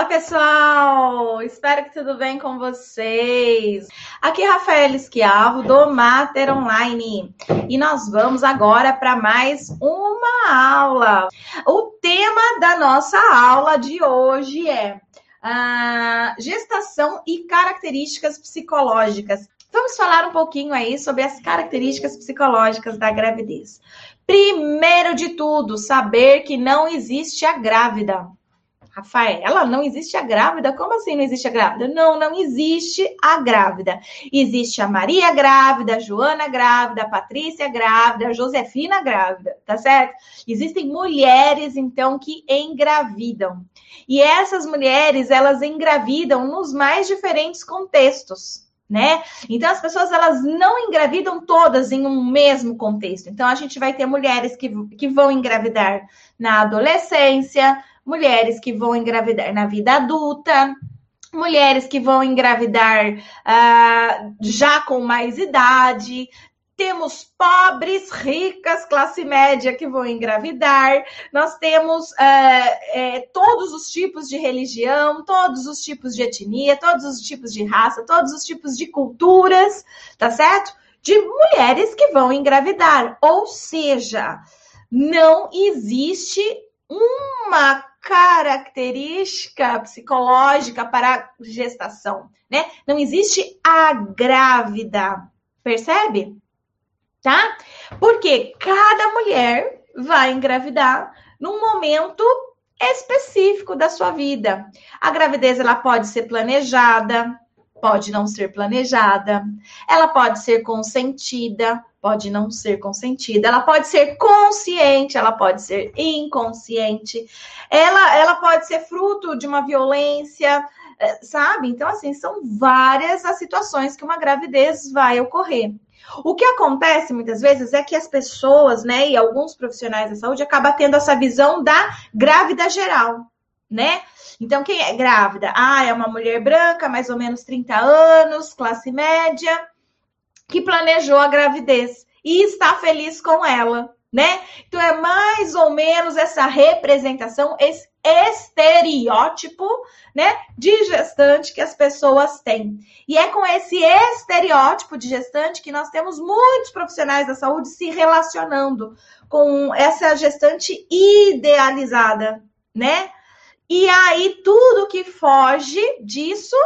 Olá, pessoal! Espero que tudo bem com vocês. Aqui é Rafael Esquiavo, do Mater Online. E nós vamos agora para mais uma aula. O tema da nossa aula de hoje é ah, gestação e características psicológicas. Vamos falar um pouquinho aí sobre as características psicológicas da gravidez. Primeiro de tudo, saber que não existe a grávida. Rafaela, não existe a grávida? Como assim não existe a grávida? Não, não existe a grávida. Existe a Maria grávida, a Joana grávida, a Patrícia grávida, a Josefina grávida, tá certo? Existem mulheres, então, que engravidam. E essas mulheres, elas engravidam nos mais diferentes contextos né? Então as pessoas elas não engravidam todas em um mesmo contexto. Então a gente vai ter mulheres que, que vão engravidar na adolescência, mulheres que vão engravidar na vida adulta, mulheres que vão engravidar uh, já com mais idade, temos pobres, ricas, classe média que vão engravidar, nós temos é, é, todos os tipos de religião, todos os tipos de etnia, todos os tipos de raça, todos os tipos de culturas, tá certo? De mulheres que vão engravidar. Ou seja, não existe uma característica psicológica para a gestação, né? Não existe a grávida, percebe? tá? Porque cada mulher vai engravidar num momento específico da sua vida. A gravidez ela pode ser planejada, pode não ser planejada. Ela pode ser consentida, pode não ser consentida. Ela pode ser consciente, ela pode ser inconsciente. Ela ela pode ser fruto de uma violência, eh, sabe? Então assim, são várias as situações que uma gravidez vai ocorrer. O que acontece muitas vezes é que as pessoas, né, e alguns profissionais da saúde acabam tendo essa visão da grávida geral, né? Então, quem é grávida? Ah, é uma mulher branca, mais ou menos 30 anos, classe média, que planejou a gravidez e está feliz com ela, né? Então, é mais ou menos essa representação, esse estereótipo, né, de gestante que as pessoas têm. E é com esse estereótipo de gestante que nós temos muitos profissionais da saúde se relacionando com essa gestante idealizada, né? E aí tudo que foge disso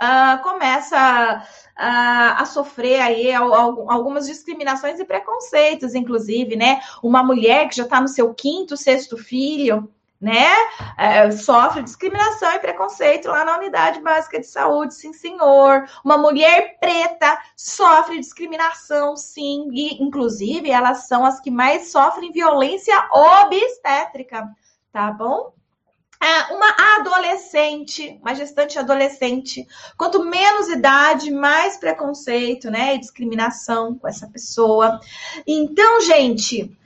uh, começa a, a sofrer aí algumas discriminações e preconceitos, inclusive, né? Uma mulher que já está no seu quinto, sexto filho, né? É, sofre discriminação e preconceito lá na unidade básica de saúde, sim, senhor. Uma mulher preta sofre discriminação, sim, e inclusive elas são as que mais sofrem violência obstétrica, tá bom? É, uma adolescente, uma gestante adolescente, quanto menos idade, mais preconceito, né, e discriminação com essa pessoa. Então, gente,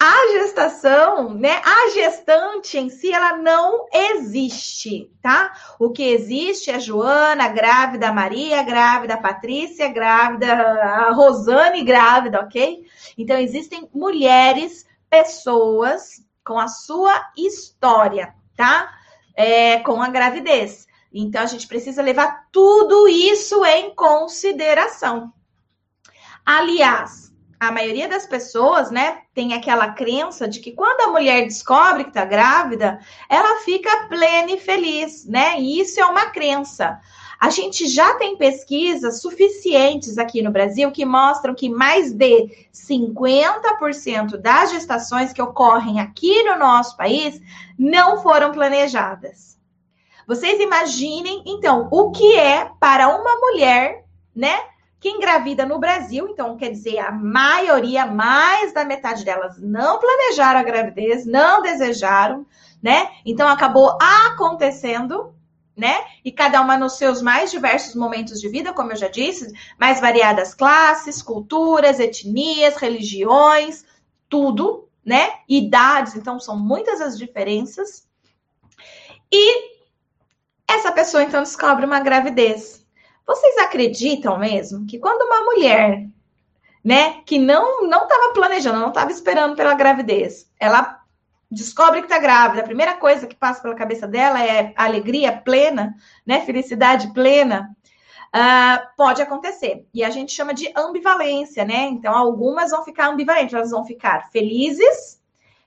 a gestação, né? A gestante em si, ela não existe, tá? O que existe é a Joana, grávida, a Maria, grávida, a Patrícia, grávida, a Rosane, grávida, ok? Então, existem mulheres, pessoas com a sua história, tá? É, com a gravidez. Então, a gente precisa levar tudo isso em consideração. Aliás, a maioria das pessoas, né, tem aquela crença de que quando a mulher descobre que está grávida, ela fica plena e feliz, né? E isso é uma crença. A gente já tem pesquisas suficientes aqui no Brasil que mostram que mais de 50% das gestações que ocorrem aqui no nosso país não foram planejadas. Vocês imaginem, então, o que é para uma mulher, né? que engravida no Brasil, então quer dizer, a maioria, mais da metade delas, não planejaram a gravidez, não desejaram, né? Então acabou acontecendo, né? E cada uma nos seus mais diversos momentos de vida, como eu já disse, mais variadas classes, culturas, etnias, religiões, tudo, né? Idades, então são muitas as diferenças. E essa pessoa então descobre uma gravidez. Vocês acreditam mesmo que quando uma mulher, né, que não não estava planejando, não estava esperando pela gravidez, ela descobre que está grávida, a primeira coisa que passa pela cabeça dela é alegria plena, né? Felicidade plena. Uh, pode acontecer. E a gente chama de ambivalência, né? Então, algumas vão ficar ambivalentes, elas vão ficar felizes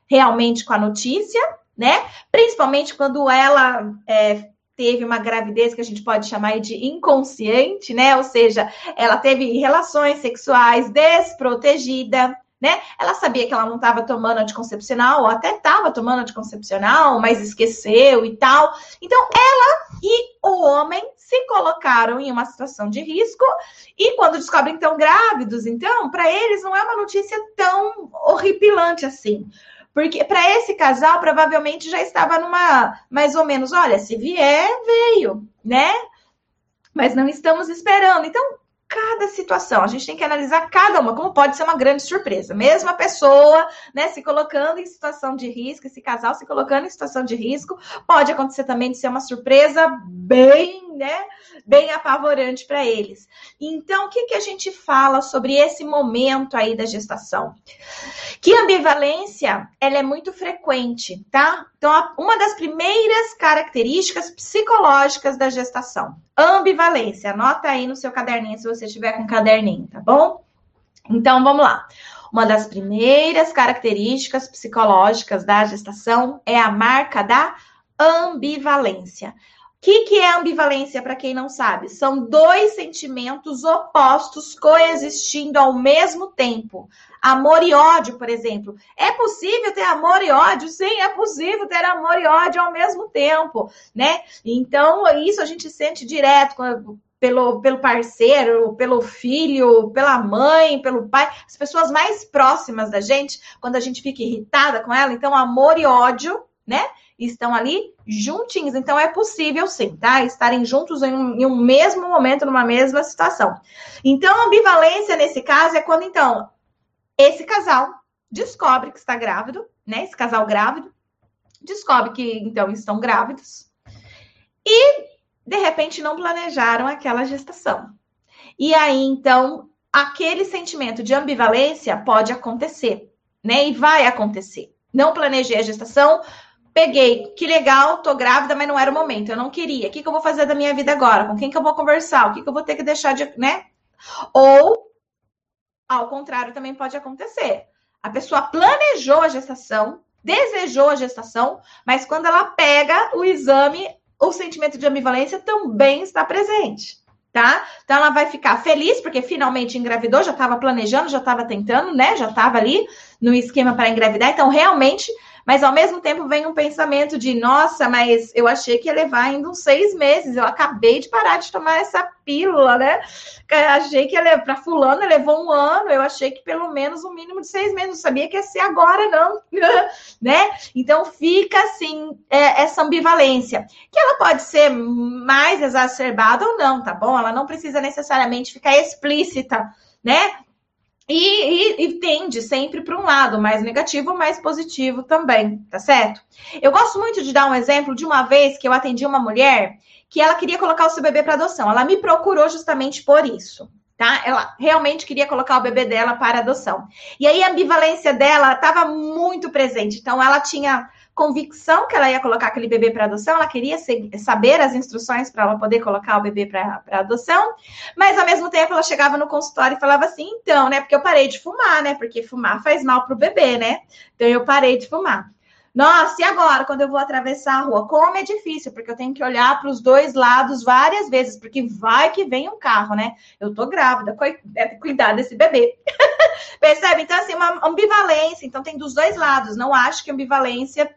realmente com a notícia, né? Principalmente quando ela é, teve uma gravidez que a gente pode chamar de inconsciente, né? Ou seja, ela teve relações sexuais desprotegida, né? Ela sabia que ela não estava tomando anticoncepcional, ou até estava tomando anticoncepcional, mas esqueceu e tal. Então, ela e o homem se colocaram em uma situação de risco e quando descobrem que estão grávidos, então, para eles não é uma notícia tão horripilante assim. Porque para esse casal, provavelmente já estava numa mais ou menos, olha, se vier, veio, né? Mas não estamos esperando. Então, cada situação. A gente tem que analisar cada uma, como pode ser uma grande surpresa. Mesma pessoa, né, se colocando em situação de risco, esse casal se colocando em situação de risco, pode acontecer também de ser uma surpresa bem, né, bem apavorante para eles. Então, o que, que a gente fala sobre esse momento aí da gestação? Que ambivalência, ela é muito frequente, tá? Então, uma das primeiras características psicológicas da gestação, ambivalência. Anota aí no seu caderninho se você tiver com caderninho, tá bom? Então, vamos lá. Uma das primeiras características psicológicas da gestação é a marca da ambivalência que, que é ambivalência, para quem não sabe? São dois sentimentos opostos coexistindo ao mesmo tempo. Amor e ódio, por exemplo. É possível ter amor e ódio? Sim, é possível ter amor e ódio ao mesmo tempo, né? Então, isso a gente sente direto pelo, pelo parceiro, pelo filho, pela mãe, pelo pai, as pessoas mais próximas da gente, quando a gente fica irritada com ela. Então, amor e ódio, né? Estão ali juntinhos. Então é possível sim, tá? Estarem juntos em um, em um mesmo momento, numa mesma situação. Então, ambivalência nesse caso é quando então esse casal descobre que está grávido, né? Esse casal grávido descobre que então estão grávidos e de repente não planejaram aquela gestação. E aí então aquele sentimento de ambivalência pode acontecer, né? E vai acontecer. Não planejei a gestação, peguei, que legal, tô grávida, mas não era o momento, eu não queria. O que, que eu vou fazer da minha vida agora? Com quem que eu vou conversar? O que, que eu vou ter que deixar de, né? Ou, ao contrário, também pode acontecer. A pessoa planejou a gestação, desejou a gestação, mas quando ela pega o exame, o sentimento de ambivalência também está presente. Tá? Então ela vai ficar feliz porque finalmente engravidou, já estava planejando, já estava tentando, né? Já estava ali no esquema para engravidar. Então realmente mas ao mesmo tempo vem um pensamento de, nossa, mas eu achei que ia levar ainda uns seis meses. Eu acabei de parar de tomar essa pílula, né? achei que para fulano, levou um ano. Eu achei que pelo menos um mínimo de seis meses. Não sabia que ia ser agora, não, né? Então fica assim é, essa ambivalência, que ela pode ser mais exacerbada ou não, tá bom? Ela não precisa necessariamente ficar explícita, né? E, e, e, tende sempre para um lado, mais negativo, mais positivo também, tá certo? Eu gosto muito de dar um exemplo de uma vez que eu atendi uma mulher que ela queria colocar o seu bebê para adoção. Ela me procurou justamente por isso, tá? Ela realmente queria colocar o bebê dela para adoção. E aí a ambivalência dela estava muito presente. Então ela tinha convicção que ela ia colocar aquele bebê para adoção, ela queria saber as instruções para ela poder colocar o bebê para adoção, mas ao mesmo tempo ela chegava no consultório e falava assim: então, né? Porque eu parei de fumar, né? Porque fumar faz mal para o bebê, né? Então eu parei de fumar. Nossa, e agora, quando eu vou atravessar a rua? Como é difícil, porque eu tenho que olhar para os dois lados várias vezes, porque vai que vem um carro, né? Eu tô grávida, deve cuidar desse bebê. Percebe? Então, assim, uma ambivalência. Então, tem dos dois lados. Não acho que ambivalência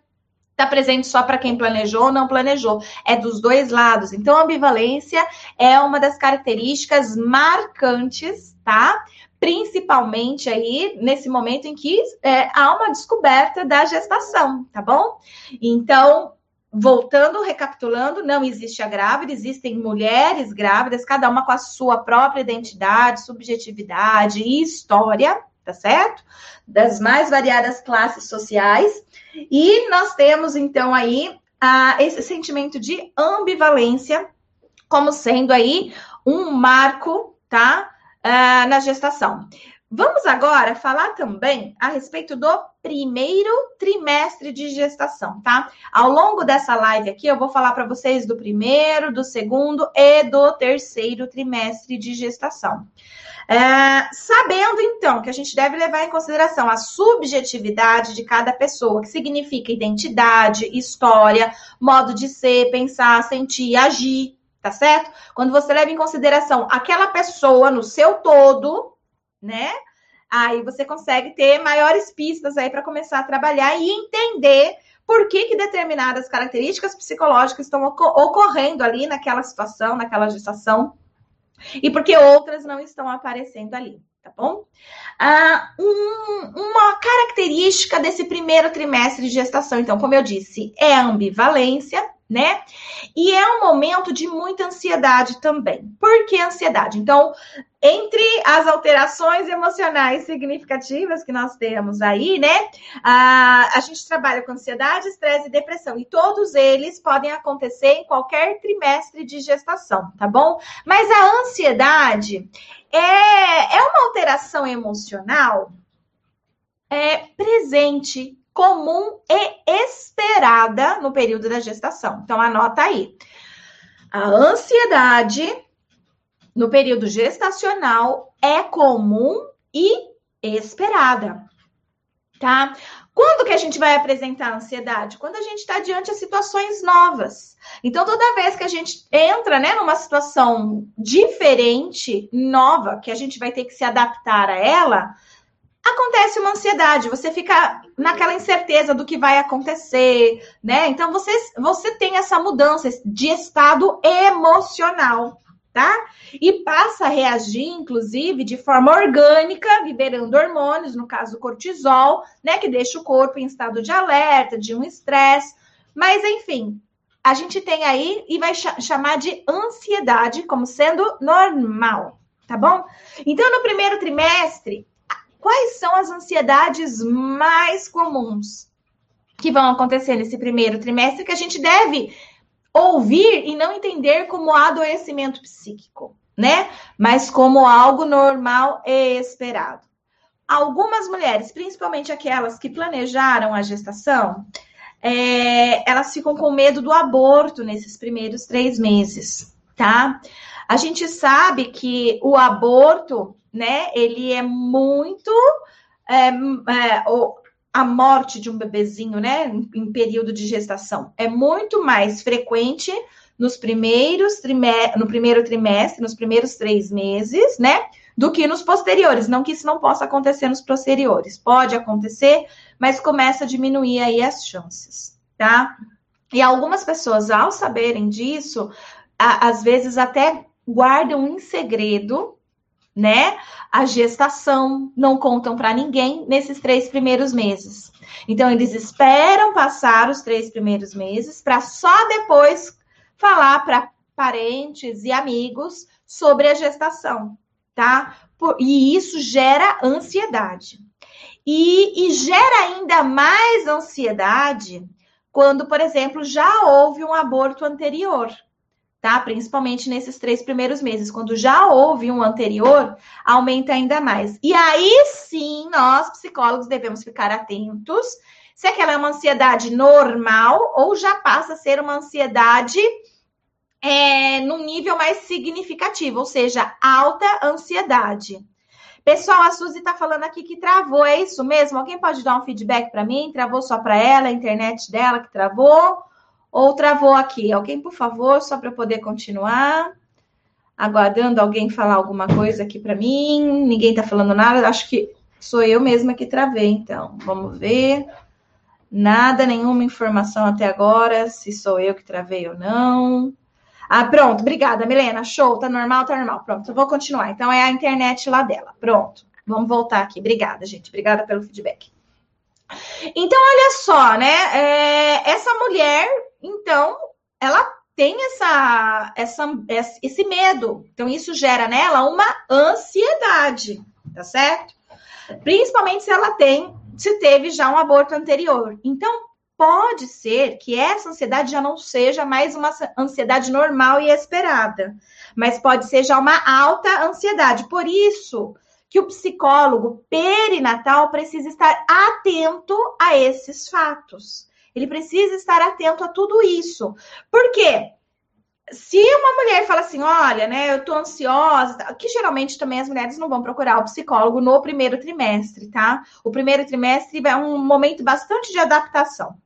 está presente só para quem planejou ou não planejou. É dos dois lados. Então, a ambivalência é uma das características marcantes, tá? Principalmente aí nesse momento em que é, há uma descoberta da gestação, tá bom? Então, voltando, recapitulando, não existe a grávida, existem mulheres grávidas, cada uma com a sua própria identidade, subjetividade e história, tá certo? Das mais variadas classes sociais. E nós temos, então, aí esse sentimento de ambivalência como sendo aí um marco, tá? Uh, na gestação. Vamos agora falar também a respeito do primeiro trimestre de gestação, tá? Ao longo dessa live aqui, eu vou falar para vocês do primeiro, do segundo e do terceiro trimestre de gestação. É, sabendo então que a gente deve levar em consideração a subjetividade de cada pessoa, que significa identidade, história, modo de ser, pensar, sentir, agir, tá certo? Quando você leva em consideração aquela pessoa no seu todo, né? Aí você consegue ter maiores pistas aí para começar a trabalhar e entender por que, que determinadas características psicológicas estão ocorrendo ali naquela situação, naquela gestação, e porque outras não estão aparecendo ali, tá bom? Ah, um, uma característica desse primeiro trimestre de gestação, então, como eu disse, é a ambivalência, né? E é um momento de muita ansiedade também. Por que ansiedade? Então, entre as alterações emocionais significativas que nós temos aí, né? A, a gente trabalha com ansiedade, estresse e depressão. E todos eles podem acontecer em qualquer trimestre de gestação, tá bom? Mas a ansiedade é, é uma alteração emocional é, presente comum e esperada no período da gestação. Então, anota aí. A ansiedade no período gestacional é comum e esperada, tá? Quando que a gente vai apresentar ansiedade? Quando a gente está diante de situações novas. Então, toda vez que a gente entra né, numa situação diferente, nova, que a gente vai ter que se adaptar a ela, acontece uma ansiedade, você fica naquela incerteza do que vai acontecer, né? Então você, você tem essa mudança de estado emocional, tá? E passa a reagir, inclusive, de forma orgânica, liberando hormônios, no caso cortisol, né? Que deixa o corpo em estado de alerta, de um estresse. Mas, enfim, a gente tem aí e vai ch chamar de ansiedade como sendo normal, tá bom? Então, no primeiro trimestre, quais são as ansiedades mais comuns que vão acontecer nesse primeiro trimestre que a gente deve ouvir e não entender como adoecimento psíquico, né? Mas como algo normal e esperado. Algumas mulheres, principalmente aquelas que planejaram a gestação, é, elas ficam com medo do aborto nesses primeiros três meses, tá? A gente sabe que o aborto né? Ele é muito. É, é, a morte de um bebezinho, né, em período de gestação, é muito mais frequente nos primeiros trimestre, no primeiro trimestre, nos primeiros três meses, né, do que nos posteriores. Não que isso não possa acontecer nos posteriores, pode acontecer, mas começa a diminuir aí as chances, tá? E algumas pessoas, ao saberem disso, a, às vezes até guardam em segredo né? A gestação não contam para ninguém nesses três primeiros meses. Então, eles esperam passar os três primeiros meses para só depois falar para parentes e amigos sobre a gestação, tá? E isso gera ansiedade. E, e gera ainda mais ansiedade quando, por exemplo, já houve um aborto anterior tá? Principalmente nesses três primeiros meses. Quando já houve um anterior, aumenta ainda mais. E aí sim, nós, psicólogos, devemos ficar atentos se aquela é uma ansiedade normal ou já passa a ser uma ansiedade é, num nível mais significativo, ou seja, alta ansiedade. Pessoal, a Suzy está falando aqui que travou, é isso mesmo? Alguém pode dar um feedback para mim? Travou só para ela, a internet dela que travou? Ou travou aqui? Alguém, por favor, só para poder continuar. Aguardando alguém falar alguma coisa aqui para mim. Ninguém está falando nada. Acho que sou eu mesma que travei, então. Vamos ver. Nada, nenhuma informação até agora, se sou eu que travei ou não. Ah, pronto, obrigada, Milena. Show, tá normal, tá normal. Pronto, eu vou continuar. Então é a internet lá dela. Pronto. Vamos voltar aqui. Obrigada, gente. Obrigada pelo feedback. Então, olha só, né? É, essa mulher então, ela tem essa, essa, esse medo. Então, isso gera nela uma ansiedade, tá certo? Principalmente se ela tem, se teve já um aborto anterior. Então, pode ser que essa ansiedade já não seja mais uma ansiedade normal e esperada, mas pode ser já uma alta ansiedade. Por isso que o psicólogo perinatal precisa estar atento a esses fatos. Ele precisa estar atento a tudo isso. Por quê? Se uma mulher fala assim, olha, né, eu tô ansiosa, que geralmente também as mulheres não vão procurar o psicólogo no primeiro trimestre, tá? O primeiro trimestre é um momento bastante de adaptação.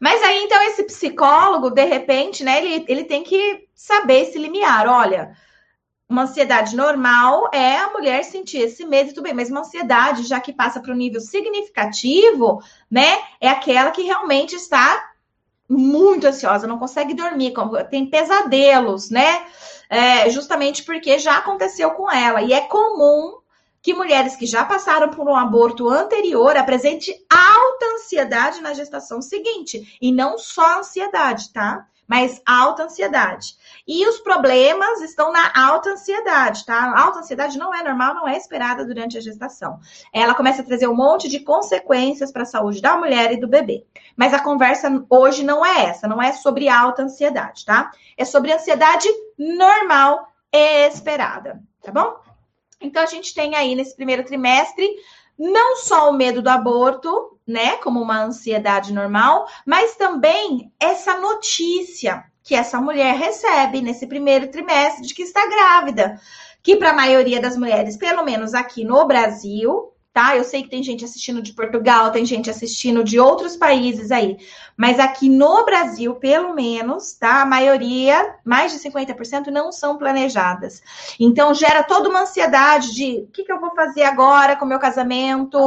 Mas aí, então, esse psicólogo, de repente, né, ele, ele tem que saber esse limiar. Olha, uma ansiedade normal é a mulher sentir esse medo e tudo bem, mas uma ansiedade, já que passa para um nível significativo, né, é aquela que realmente está muito ansiosa, não consegue dormir, tem pesadelos, né? É, justamente porque já aconteceu com ela. E é comum que mulheres que já passaram por um aborto anterior apresentem alta ansiedade na gestação seguinte. E não só ansiedade, tá? Mas alta ansiedade. E os problemas estão na alta ansiedade, tá? Alta ansiedade não é normal, não é esperada durante a gestação. Ela começa a trazer um monte de consequências para a saúde da mulher e do bebê. Mas a conversa hoje não é essa, não é sobre alta ansiedade, tá? É sobre ansiedade normal e esperada, tá bom? Então a gente tem aí nesse primeiro trimestre não só o medo do aborto, né, como uma ansiedade normal, mas também essa notícia que essa mulher recebe nesse primeiro trimestre de que está grávida, que para a maioria das mulheres, pelo menos aqui no Brasil, tá? Eu sei que tem gente assistindo de Portugal, tem gente assistindo de outros países aí, mas aqui no Brasil, pelo menos, tá? A maioria, mais de 50%, não são planejadas. Então, gera toda uma ansiedade de o que, que eu vou fazer agora com o meu casamento,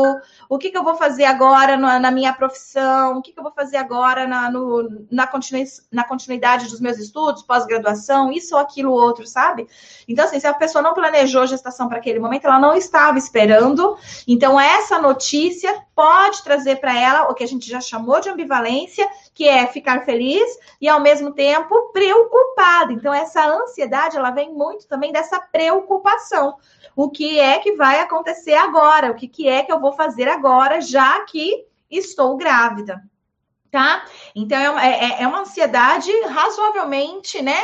o que, que eu vou fazer agora na, na minha profissão, o que, que eu vou fazer agora na, no, na, continui, na continuidade dos meus estudos, pós-graduação, isso ou aquilo outro, sabe? Então, assim, se a pessoa não planejou gestação para aquele momento, ela não estava esperando. Então, essa notícia pode trazer para ela o que a gente já chamou de ambivalência, que é ficar feliz e ao mesmo tempo preocupada. Então, essa ansiedade ela vem muito também dessa preocupação. O que é que vai acontecer agora? O que, que é que eu vou fazer agora, já que estou grávida? Tá? Então, é, é, é uma ansiedade razoavelmente, né?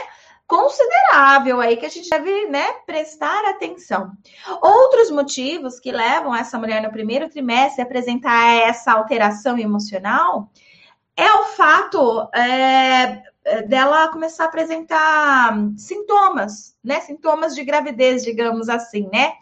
Considerável aí que a gente deve né, prestar atenção. Outros motivos que levam essa mulher no primeiro trimestre a apresentar essa alteração emocional é o fato é, dela começar a apresentar sintomas, né? Sintomas de gravidez, digamos assim, né?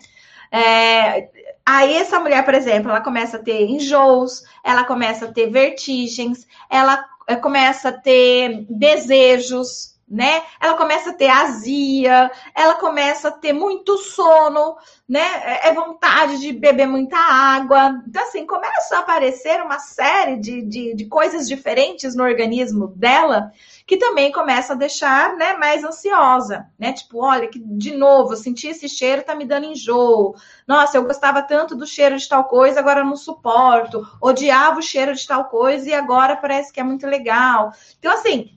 É, aí essa mulher, por exemplo, ela começa a ter enjoos, ela começa a ter vertigens, ela é, começa a ter desejos né? Ela começa a ter azia, ela começa a ter muito sono, né? É, é vontade de beber muita água. Então, assim, começa a aparecer uma série de, de, de coisas diferentes no organismo dela que também começa a deixar, né, mais ansiosa, né? Tipo, olha, que de novo, senti esse cheiro, tá me dando enjoo. Nossa, eu gostava tanto do cheiro de tal coisa, agora não suporto. Odiava o cheiro de tal coisa e agora parece que é muito legal. Então, assim,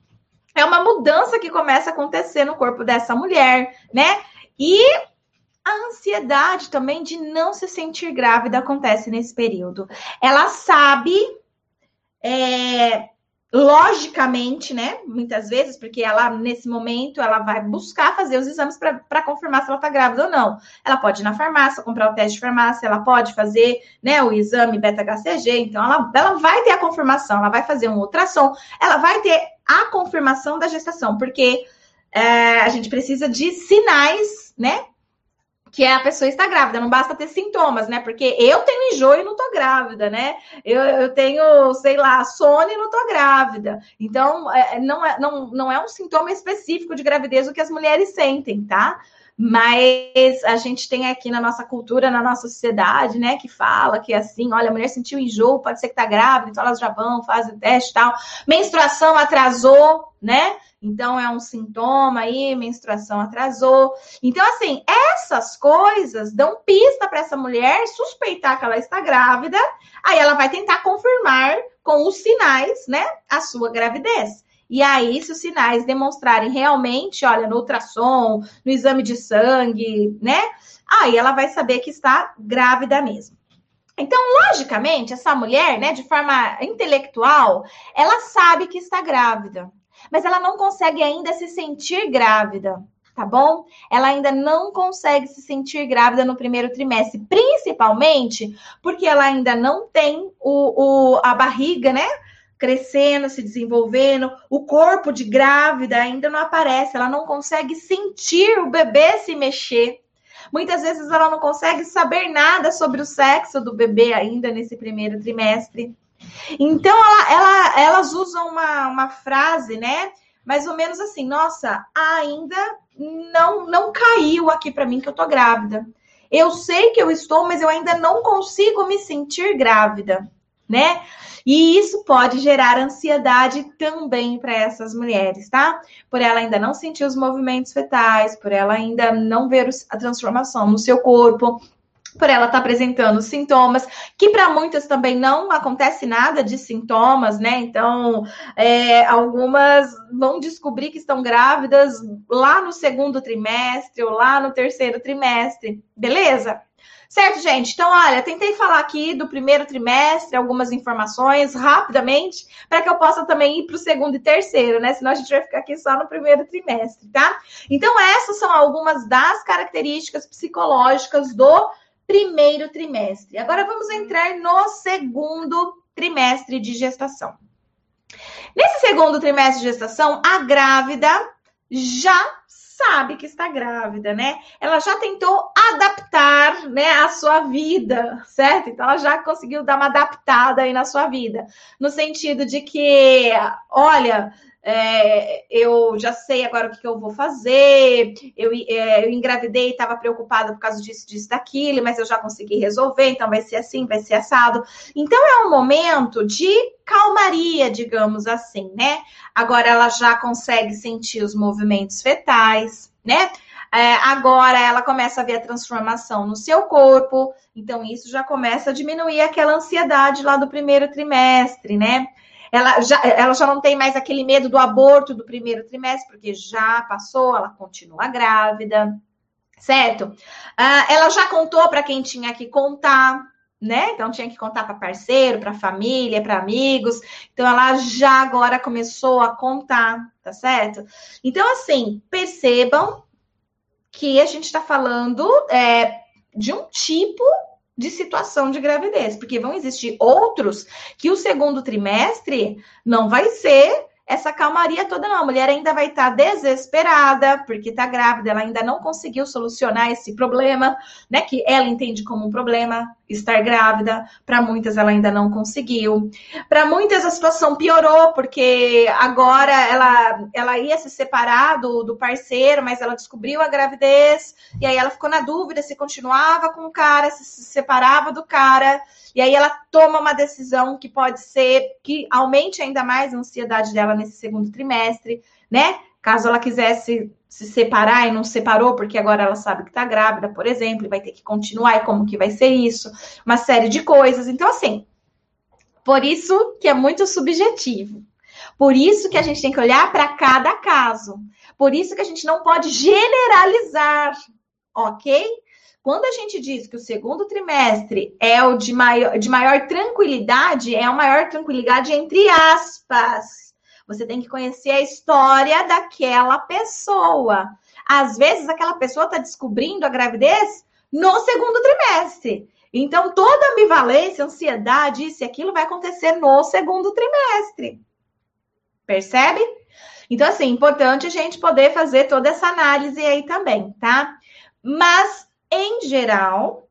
é uma mudança que começa a acontecer no corpo dessa mulher, né? E a ansiedade também de não se sentir grávida acontece nesse período. Ela sabe, é, logicamente, né? Muitas vezes, porque ela, nesse momento, ela vai buscar fazer os exames para confirmar se ela está grávida ou não. Ela pode ir na farmácia, comprar o teste de farmácia, ela pode fazer né, o exame beta-HCG, então ela, ela vai ter a confirmação, ela vai fazer um ultrassom, ela vai ter a confirmação da gestação, porque é, a gente precisa de sinais, né? Que a pessoa está grávida, não basta ter sintomas, né? Porque eu tenho enjoo e não tô grávida, né? Eu, eu tenho, sei lá, sono e não tô grávida. Então, é, não, é, não, não é um sintoma específico de gravidez o que as mulheres sentem, tá? Mas a gente tem aqui na nossa cultura, na nossa sociedade, né, que fala que assim, olha, a mulher sentiu enjoo, pode ser que tá grávida, então elas já vão, fazem teste e tal. Menstruação atrasou, né? Então é um sintoma aí, menstruação atrasou. Então, assim, essas coisas dão pista para essa mulher suspeitar que ela está grávida, aí ela vai tentar confirmar com os sinais, né, a sua gravidez. E aí, se os sinais demonstrarem realmente, olha, no ultrassom, no exame de sangue, né? Aí ela vai saber que está grávida mesmo. Então, logicamente, essa mulher, né, de forma intelectual, ela sabe que está grávida, mas ela não consegue ainda se sentir grávida. tá bom? Ela ainda não consegue se sentir grávida no primeiro trimestre, principalmente porque ela ainda não tem o, o, a barriga, né? Crescendo, se desenvolvendo, o corpo de grávida ainda não aparece, ela não consegue sentir o bebê se mexer. Muitas vezes ela não consegue saber nada sobre o sexo do bebê ainda nesse primeiro trimestre. Então, ela, ela, elas usam uma, uma frase, né? Mais ou menos assim: nossa, ainda não, não caiu aqui para mim que eu tô grávida. Eu sei que eu estou, mas eu ainda não consigo me sentir grávida, né? E isso pode gerar ansiedade também para essas mulheres, tá? Por ela ainda não sentir os movimentos fetais, por ela ainda não ver a transformação no seu corpo, por ela estar tá apresentando sintomas, que para muitas também não acontece nada de sintomas, né? Então, é, algumas vão descobrir que estão grávidas lá no segundo trimestre ou lá no terceiro trimestre, beleza? Certo, gente? Então, olha, tentei falar aqui do primeiro trimestre, algumas informações rapidamente, para que eu possa também ir para o segundo e terceiro, né? Senão a gente vai ficar aqui só no primeiro trimestre, tá? Então, essas são algumas das características psicológicas do primeiro trimestre. Agora vamos entrar no segundo trimestre de gestação. Nesse segundo trimestre de gestação, a grávida já sabe que está grávida, né? Ela já tentou adaptar, né, a sua vida, certo? Então ela já conseguiu dar uma adaptada aí na sua vida, no sentido de que, olha, é, eu já sei agora o que, que eu vou fazer, eu, é, eu engravidei e estava preocupada por causa disso, disso, daquilo, mas eu já consegui resolver, então vai ser assim, vai ser assado. Então é um momento de calmaria, digamos assim, né? Agora ela já consegue sentir os movimentos fetais, né? É, agora ela começa a ver a transformação no seu corpo, então isso já começa a diminuir aquela ansiedade lá do primeiro trimestre, né? ela já, ela já não tem mais aquele medo do aborto do primeiro trimestre, porque já passou, ela continua grávida, certo? Ah, ela já contou para quem tinha que contar, né? Então tinha que contar para parceiro, para família, para amigos. Então ela já agora começou a contar, tá certo? Então assim, percebam que a gente está falando é, de um tipo de situação de gravidez, porque vão existir outros que o segundo trimestre não vai ser essa calmaria toda, não. A mulher ainda vai estar tá desesperada, porque está grávida, ela ainda não conseguiu solucionar esse problema, né? Que ela entende como um problema estar grávida. Para muitas, ela ainda não conseguiu. Para muitas, a situação piorou, porque agora ela, ela ia se separar do, do parceiro, mas ela descobriu a gravidez, e aí ela ficou na dúvida se continuava com o cara, se se separava do cara. E aí ela toma uma decisão que pode ser que aumente ainda mais a ansiedade dela nesse segundo trimestre, né? Caso ela quisesse se separar e não separou, porque agora ela sabe que tá grávida, por exemplo, e vai ter que continuar, e como que vai ser isso? Uma série de coisas. Então, assim, por isso que é muito subjetivo. Por isso que a gente tem que olhar para cada caso. Por isso que a gente não pode generalizar, ok? Quando a gente diz que o segundo trimestre é o de maior, de maior tranquilidade, é a maior tranquilidade entre aspas. Você tem que conhecer a história daquela pessoa. Às vezes, aquela pessoa está descobrindo a gravidez no segundo trimestre. Então, toda ambivalência, ansiedade, isso e aquilo vai acontecer no segundo trimestre. Percebe? Então, assim, importante a gente poder fazer toda essa análise aí também, tá? Mas em geral,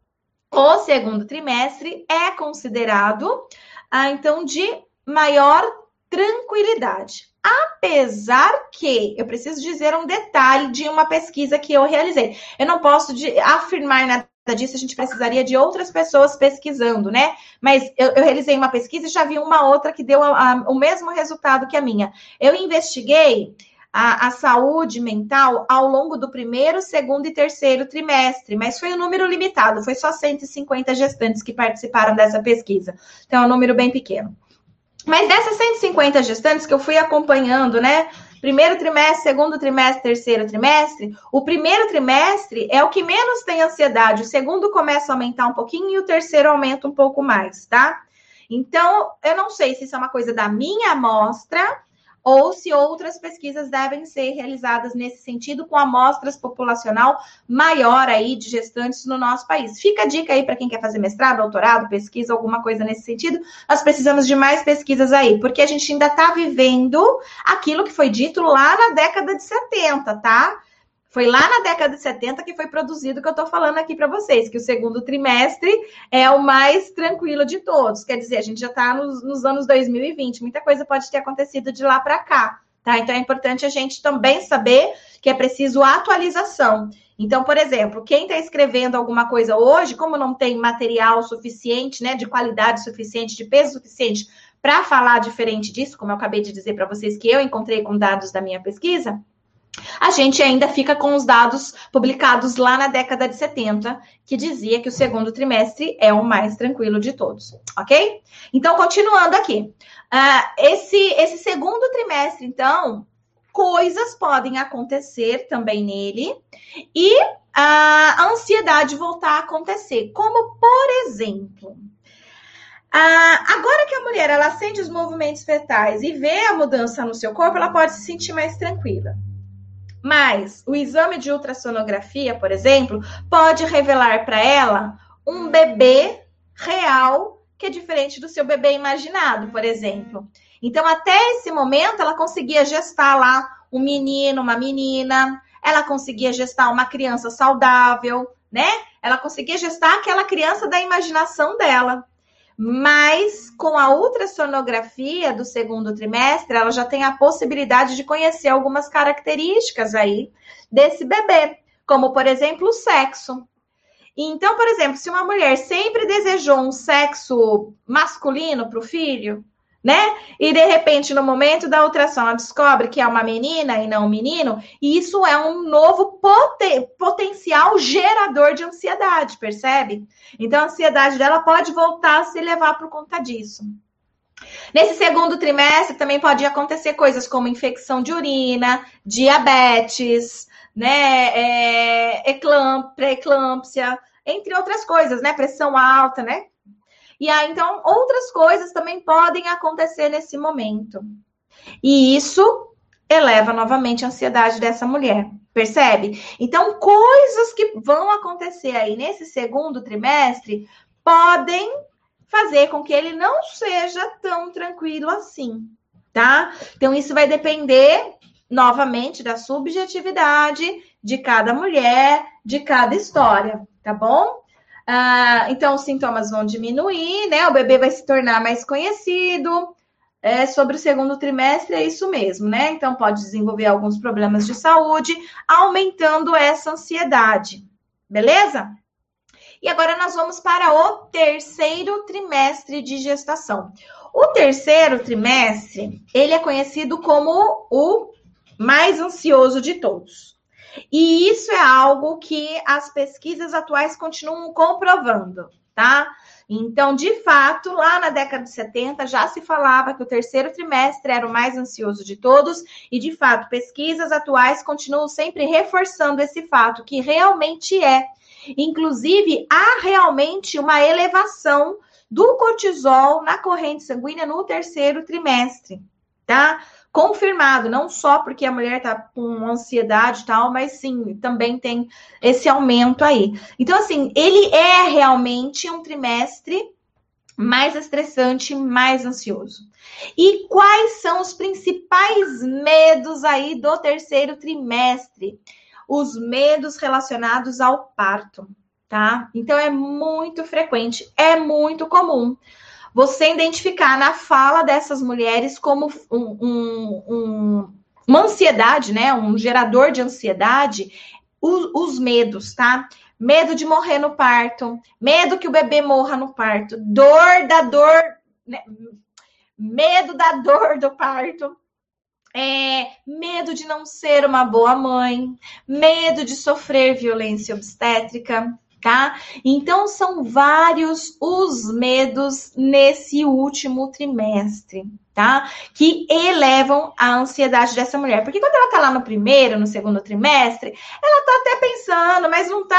o segundo trimestre é considerado, ah, então, de maior tranquilidade. Apesar que, eu preciso dizer um detalhe de uma pesquisa que eu realizei. Eu não posso de, afirmar nada disso, a gente precisaria de outras pessoas pesquisando, né? Mas eu, eu realizei uma pesquisa e já vi uma outra que deu a, a, o mesmo resultado que a minha. Eu investiguei a, a, saúde mental ao longo do primeiro, segundo e terceiro trimestre, mas foi um número limitado, foi só 150 gestantes que participaram dessa pesquisa. Então, é um número bem pequeno. Mas dessas 150 gestantes que eu fui acompanhando, né? Primeiro trimestre, segundo trimestre, terceiro trimestre, o primeiro trimestre é o que menos tem ansiedade, o segundo começa a aumentar um pouquinho e o terceiro aumenta um pouco mais, tá? Então, eu não sei se isso é uma coisa da minha amostra ou se outras pesquisas devem ser realizadas nesse sentido com amostras populacional maior aí de gestantes no nosso país. Fica a dica aí para quem quer fazer mestrado, doutorado, pesquisa, alguma coisa nesse sentido. Nós precisamos de mais pesquisas aí, porque a gente ainda está vivendo aquilo que foi dito lá na década de 70, tá? Foi lá na década de 70 que foi produzido o que eu estou falando aqui para vocês, que o segundo trimestre é o mais tranquilo de todos. Quer dizer, a gente já está nos, nos, anos 2020, muita coisa pode ter acontecido de lá para cá, tá? Então é importante a gente também saber que é preciso atualização. Então, por exemplo, quem está escrevendo alguma coisa hoje, como não tem material suficiente, né, de qualidade suficiente, de peso suficiente para falar diferente disso, como eu acabei de dizer para vocês que eu encontrei com dados da minha pesquisa, a gente ainda fica com os dados publicados lá na década de 70, que dizia que o segundo trimestre é o mais tranquilo de todos, ok? Então, continuando aqui. Uh, esse, esse segundo trimestre, então, coisas podem acontecer também nele e a ansiedade voltar a acontecer, como por exemplo. Ah, agora que a mulher ela sente os movimentos fetais e vê a mudança no seu corpo, ela pode se sentir mais tranquila. Mas o exame de ultrassonografia, por exemplo, pode revelar para ela um bebê real que é diferente do seu bebê imaginado, por exemplo. Então, até esse momento, ela conseguia gestar lá um menino, uma menina, ela conseguia gestar uma criança saudável, né? Ela conseguia gestar aquela criança da imaginação dela. Mas com a ultrassonografia do segundo trimestre, ela já tem a possibilidade de conhecer algumas características aí desse bebê, como por exemplo o sexo. Então, por exemplo, se uma mulher sempre desejou um sexo masculino para o filho, né? E de repente, no momento da ultrassom, ela descobre que é uma menina e não um menino, e isso é um novo poten potencial gerador de ansiedade, percebe? Então, a ansiedade dela pode voltar a se levar por conta disso. Nesse segundo trimestre também pode acontecer coisas como infecção de urina, diabetes, né, é, eclâmpsia, entre outras coisas, né, pressão alta, né, e aí, então, outras coisas também podem acontecer nesse momento. E isso eleva novamente a ansiedade dessa mulher, percebe? Então, coisas que vão acontecer aí nesse segundo trimestre podem fazer com que ele não seja tão tranquilo assim, tá? Então, isso vai depender novamente da subjetividade de cada mulher, de cada história, tá bom? Ah, então, os sintomas vão diminuir, né? O bebê vai se tornar mais conhecido. É, sobre o segundo trimestre, é isso mesmo, né? Então, pode desenvolver alguns problemas de saúde, aumentando essa ansiedade, beleza? E agora nós vamos para o terceiro trimestre de gestação. O terceiro trimestre, ele é conhecido como o mais ansioso de todos. E isso é algo que as pesquisas atuais continuam comprovando, tá? Então, de fato, lá na década de 70 já se falava que o terceiro trimestre era o mais ansioso de todos, e de fato, pesquisas atuais continuam sempre reforçando esse fato, que realmente é. Inclusive, há realmente uma elevação do cortisol na corrente sanguínea no terceiro trimestre, tá? confirmado, não só porque a mulher tá com ansiedade e tal, mas sim, também tem esse aumento aí. Então, assim, ele é realmente um trimestre mais estressante, mais ansioso. E quais são os principais medos aí do terceiro trimestre? Os medos relacionados ao parto, tá? Então é muito frequente, é muito comum você identificar na fala dessas mulheres como um, um, um, uma ansiedade, né? Um gerador de ansiedade, os, os medos, tá? Medo de morrer no parto, medo que o bebê morra no parto, dor da dor, né? medo da dor do parto, é, medo de não ser uma boa mãe, medo de sofrer violência obstétrica, tá? Então são vários os medos nesse último trimestre, tá? Que elevam a ansiedade dessa mulher. Porque quando ela tá lá no primeiro, no segundo trimestre, ela tá até pensando, mas não tá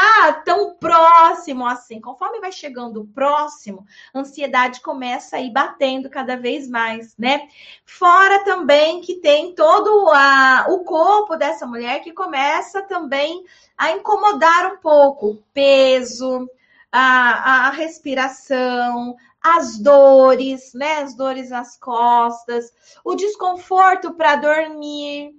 próximo assim. Conforme vai chegando próximo, a ansiedade começa a ir batendo cada vez mais, né? Fora também que tem todo a, o corpo dessa mulher que começa também a incomodar um pouco. Peso, a, a respiração, as dores, né? As dores nas costas, o desconforto para dormir,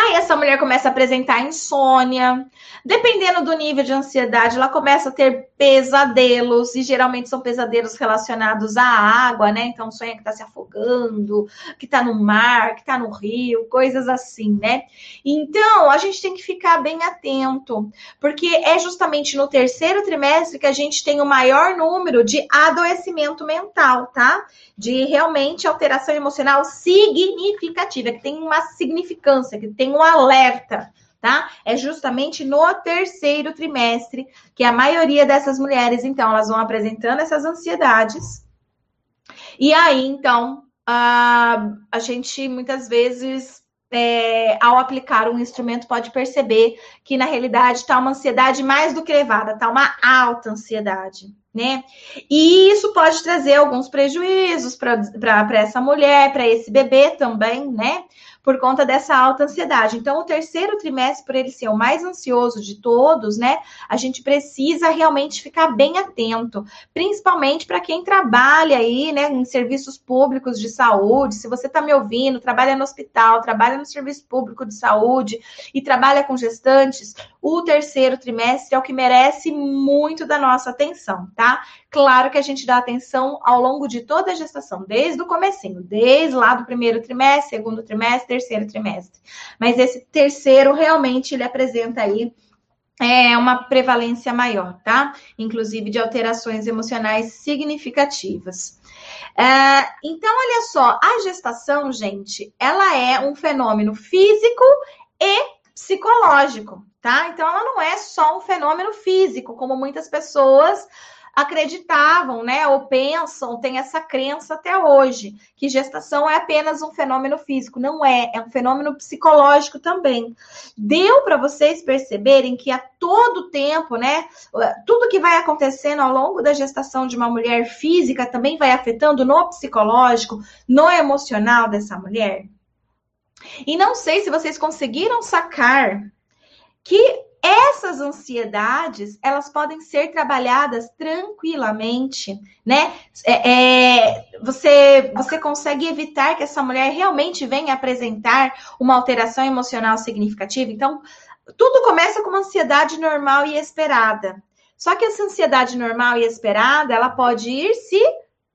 Aí essa mulher começa a apresentar insônia. Dependendo do nível de ansiedade, ela começa a ter pesadelos, e geralmente são pesadelos relacionados à água, né? Então sonha que tá se afogando, que tá no mar, que tá no rio, coisas assim, né? Então, a gente tem que ficar bem atento, porque é justamente no terceiro trimestre que a gente tem o maior número de adoecimento mental, tá? De realmente alteração emocional significativa, que tem uma significância, que tem um alerta, tá? É justamente no terceiro trimestre que a maioria dessas mulheres, então, elas vão apresentando essas ansiedades. E aí, então, a, a gente muitas vezes é, ao aplicar um instrumento, pode perceber que na realidade está uma ansiedade mais do que elevada, está uma alta ansiedade, né? E isso pode trazer alguns prejuízos para essa mulher, para esse bebê também, né? Por conta dessa alta ansiedade. Então, o terceiro trimestre, por ele ser o mais ansioso de todos, né, a gente precisa realmente ficar bem atento, principalmente para quem trabalha aí, né, em serviços públicos de saúde. Se você está me ouvindo, trabalha no hospital, trabalha no serviço público de saúde e trabalha com gestantes, o terceiro trimestre é o que merece muito da nossa atenção, tá? Claro que a gente dá atenção ao longo de toda a gestação, desde o comecinho, desde lá do primeiro trimestre, segundo trimestre, terceiro trimestre. Mas esse terceiro realmente ele apresenta aí é uma prevalência maior, tá? Inclusive de alterações emocionais significativas. É, então, olha só, a gestação, gente, ela é um fenômeno físico e psicológico, tá? Então, ela não é só um fenômeno físico, como muitas pessoas acreditavam, né, ou pensam, tem essa crença até hoje, que gestação é apenas um fenômeno físico. Não é, é um fenômeno psicológico também. Deu para vocês perceberem que a todo tempo, né, tudo que vai acontecendo ao longo da gestação de uma mulher física também vai afetando no psicológico, no emocional dessa mulher? E não sei se vocês conseguiram sacar que essas ansiedades elas podem ser trabalhadas tranquilamente, né? É, é, você você consegue evitar que essa mulher realmente venha apresentar uma alteração emocional significativa. Então, tudo começa com uma ansiedade normal e esperada. Só que essa ansiedade normal e esperada, ela pode ir se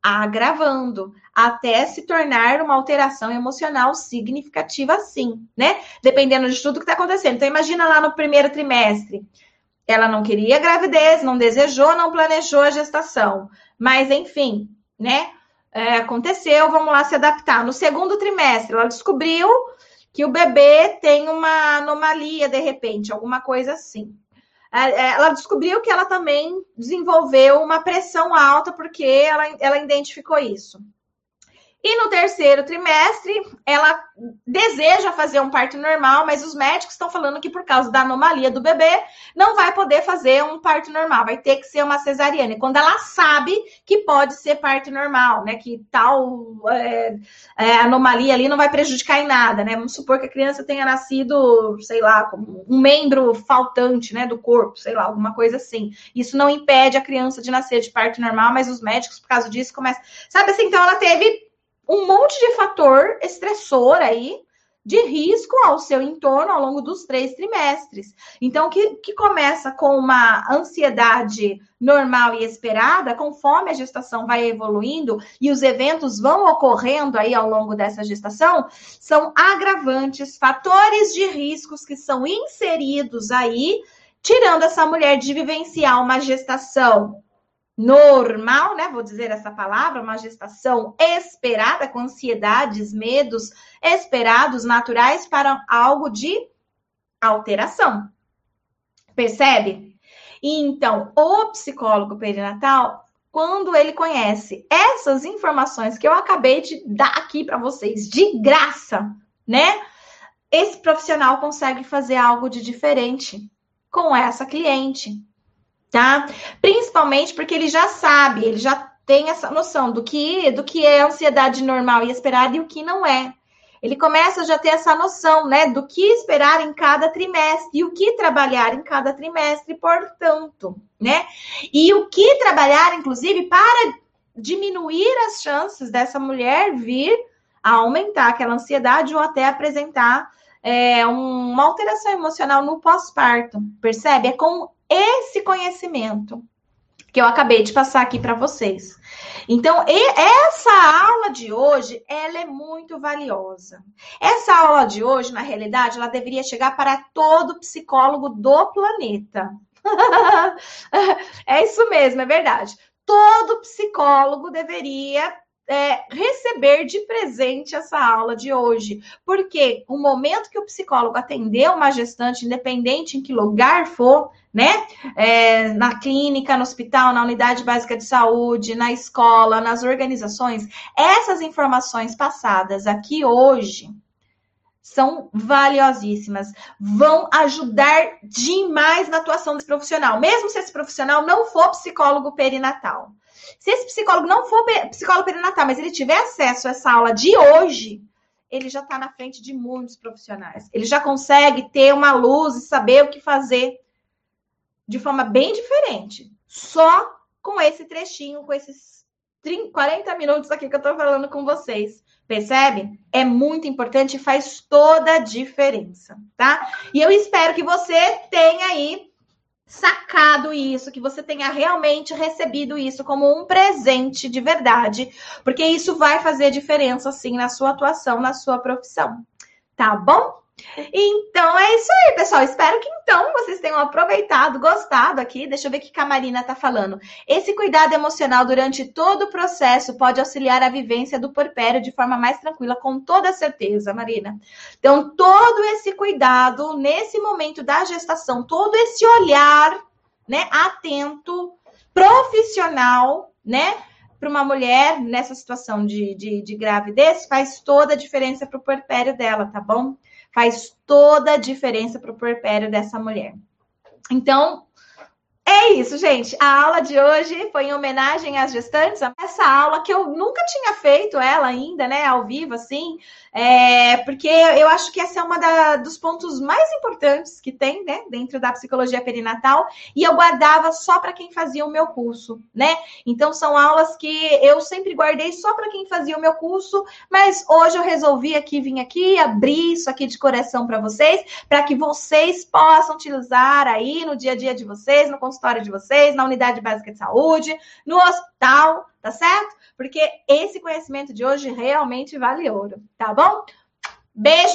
agravando até se tornar uma alteração emocional significativa, sim, né? Dependendo de tudo que está acontecendo. Então, imagina lá no primeiro trimestre. Ela não queria gravidez, não desejou, não planejou a gestação. Mas, enfim, né? É, aconteceu, vamos lá se adaptar. No segundo trimestre, ela descobriu que o bebê tem uma anomalia, de repente, alguma coisa assim. É, é, ela descobriu que ela também desenvolveu uma pressão alta porque ela, ela identificou isso. E no terceiro trimestre, ela deseja fazer um parto normal, mas os médicos estão falando que por causa da anomalia do bebê, não vai poder fazer um parto normal, vai ter que ser uma cesariana. E quando ela sabe que pode ser parto normal, né? Que tal é, é, anomalia ali não vai prejudicar em nada, né? Vamos supor que a criança tenha nascido, sei lá, como um membro faltante, né, do corpo, sei lá, alguma coisa assim. Isso não impede a criança de nascer de parto normal, mas os médicos, por causa disso, começam. Sabe assim, então ela teve um monte de fator estressor aí de risco ao seu entorno ao longo dos três trimestres. Então, que, que começa com uma ansiedade normal e esperada, conforme a gestação vai evoluindo e os eventos vão ocorrendo aí ao longo dessa gestação, são agravantes, fatores de riscos que são inseridos aí, tirando essa mulher de vivenciar uma gestação normal, né? Vou dizer essa palavra, uma gestação esperada, com ansiedades, medos esperados, naturais, para algo de alteração. Percebe? Então, o psicólogo perinatal, quando ele conhece essas informações que eu acabei de dar aqui para vocês de graça, né? Esse profissional consegue fazer algo de diferente com essa cliente, tá? Principalmente porque ele já sabe, ele já tem essa noção do que do que é ansiedade normal e esperada e o que não é. Ele começa a já ter essa noção, né, do que esperar em cada trimestre e o que trabalhar em cada trimestre, portanto, né? E o que trabalhar, inclusive, para diminuir as chances dessa mulher vir a aumentar aquela ansiedade ou até apresentar é, uma alteração emocional no pós-parto, percebe? É com esse conhecimento que eu acabei de passar aqui para vocês. Então, essa aula de hoje, ela é muito valiosa. Essa aula de hoje, na realidade, ela deveria chegar para todo psicólogo do planeta. é isso mesmo, é verdade. Todo psicólogo deveria é, receber de presente essa aula de hoje. Porque o momento que o psicólogo atendeu uma gestante, independente em que lugar for, né? É, na clínica, no hospital, na unidade básica de saúde, na escola, nas organizações, essas informações passadas aqui hoje são valiosíssimas, vão ajudar demais na atuação desse profissional, mesmo se esse profissional não for psicólogo perinatal. Se esse psicólogo não for psicólogo perinatal, mas ele tiver acesso a essa aula de hoje, ele já está na frente de muitos profissionais. Ele já consegue ter uma luz e saber o que fazer de forma bem diferente. Só com esse trechinho, com esses 30, 40 minutos aqui que eu estou falando com vocês. Percebe? É muito importante e faz toda a diferença, tá? E eu espero que você tenha aí sacado isso, que você tenha realmente recebido isso como um presente de verdade, porque isso vai fazer diferença sim na sua atuação, na sua profissão. Tá bom? Então é isso aí, pessoal. Espero que então vocês tenham aproveitado, gostado aqui. Deixa eu ver o que a Marina está falando. Esse cuidado emocional durante todo o processo pode auxiliar a vivência do porpério de forma mais tranquila, com toda certeza, Marina. Então, todo esse cuidado nesse momento da gestação, todo esse olhar, né, atento, profissional, né? para uma mulher nessa situação de, de, de, gravidez faz toda a diferença para o puerpério dela, tá bom? Faz toda a diferença para o puerpério dessa mulher. Então, é isso, gente. A aula de hoje foi em homenagem às gestantes. Essa aula que eu nunca tinha feito ela ainda, né, ao vivo, assim. É, porque eu acho que esse é um dos pontos mais importantes que tem, né, dentro da psicologia perinatal, e eu guardava só para quem fazia o meu curso, né? Então são aulas que eu sempre guardei só para quem fazia o meu curso, mas hoje eu resolvi aqui vir aqui abrir isso aqui de coração para vocês, para que vocês possam utilizar aí no dia a dia de vocês, no consultório de vocês, na unidade básica de saúde, no hospital, tá certo? Porque esse conhecimento de hoje realmente vale ouro, tá bom? Beijo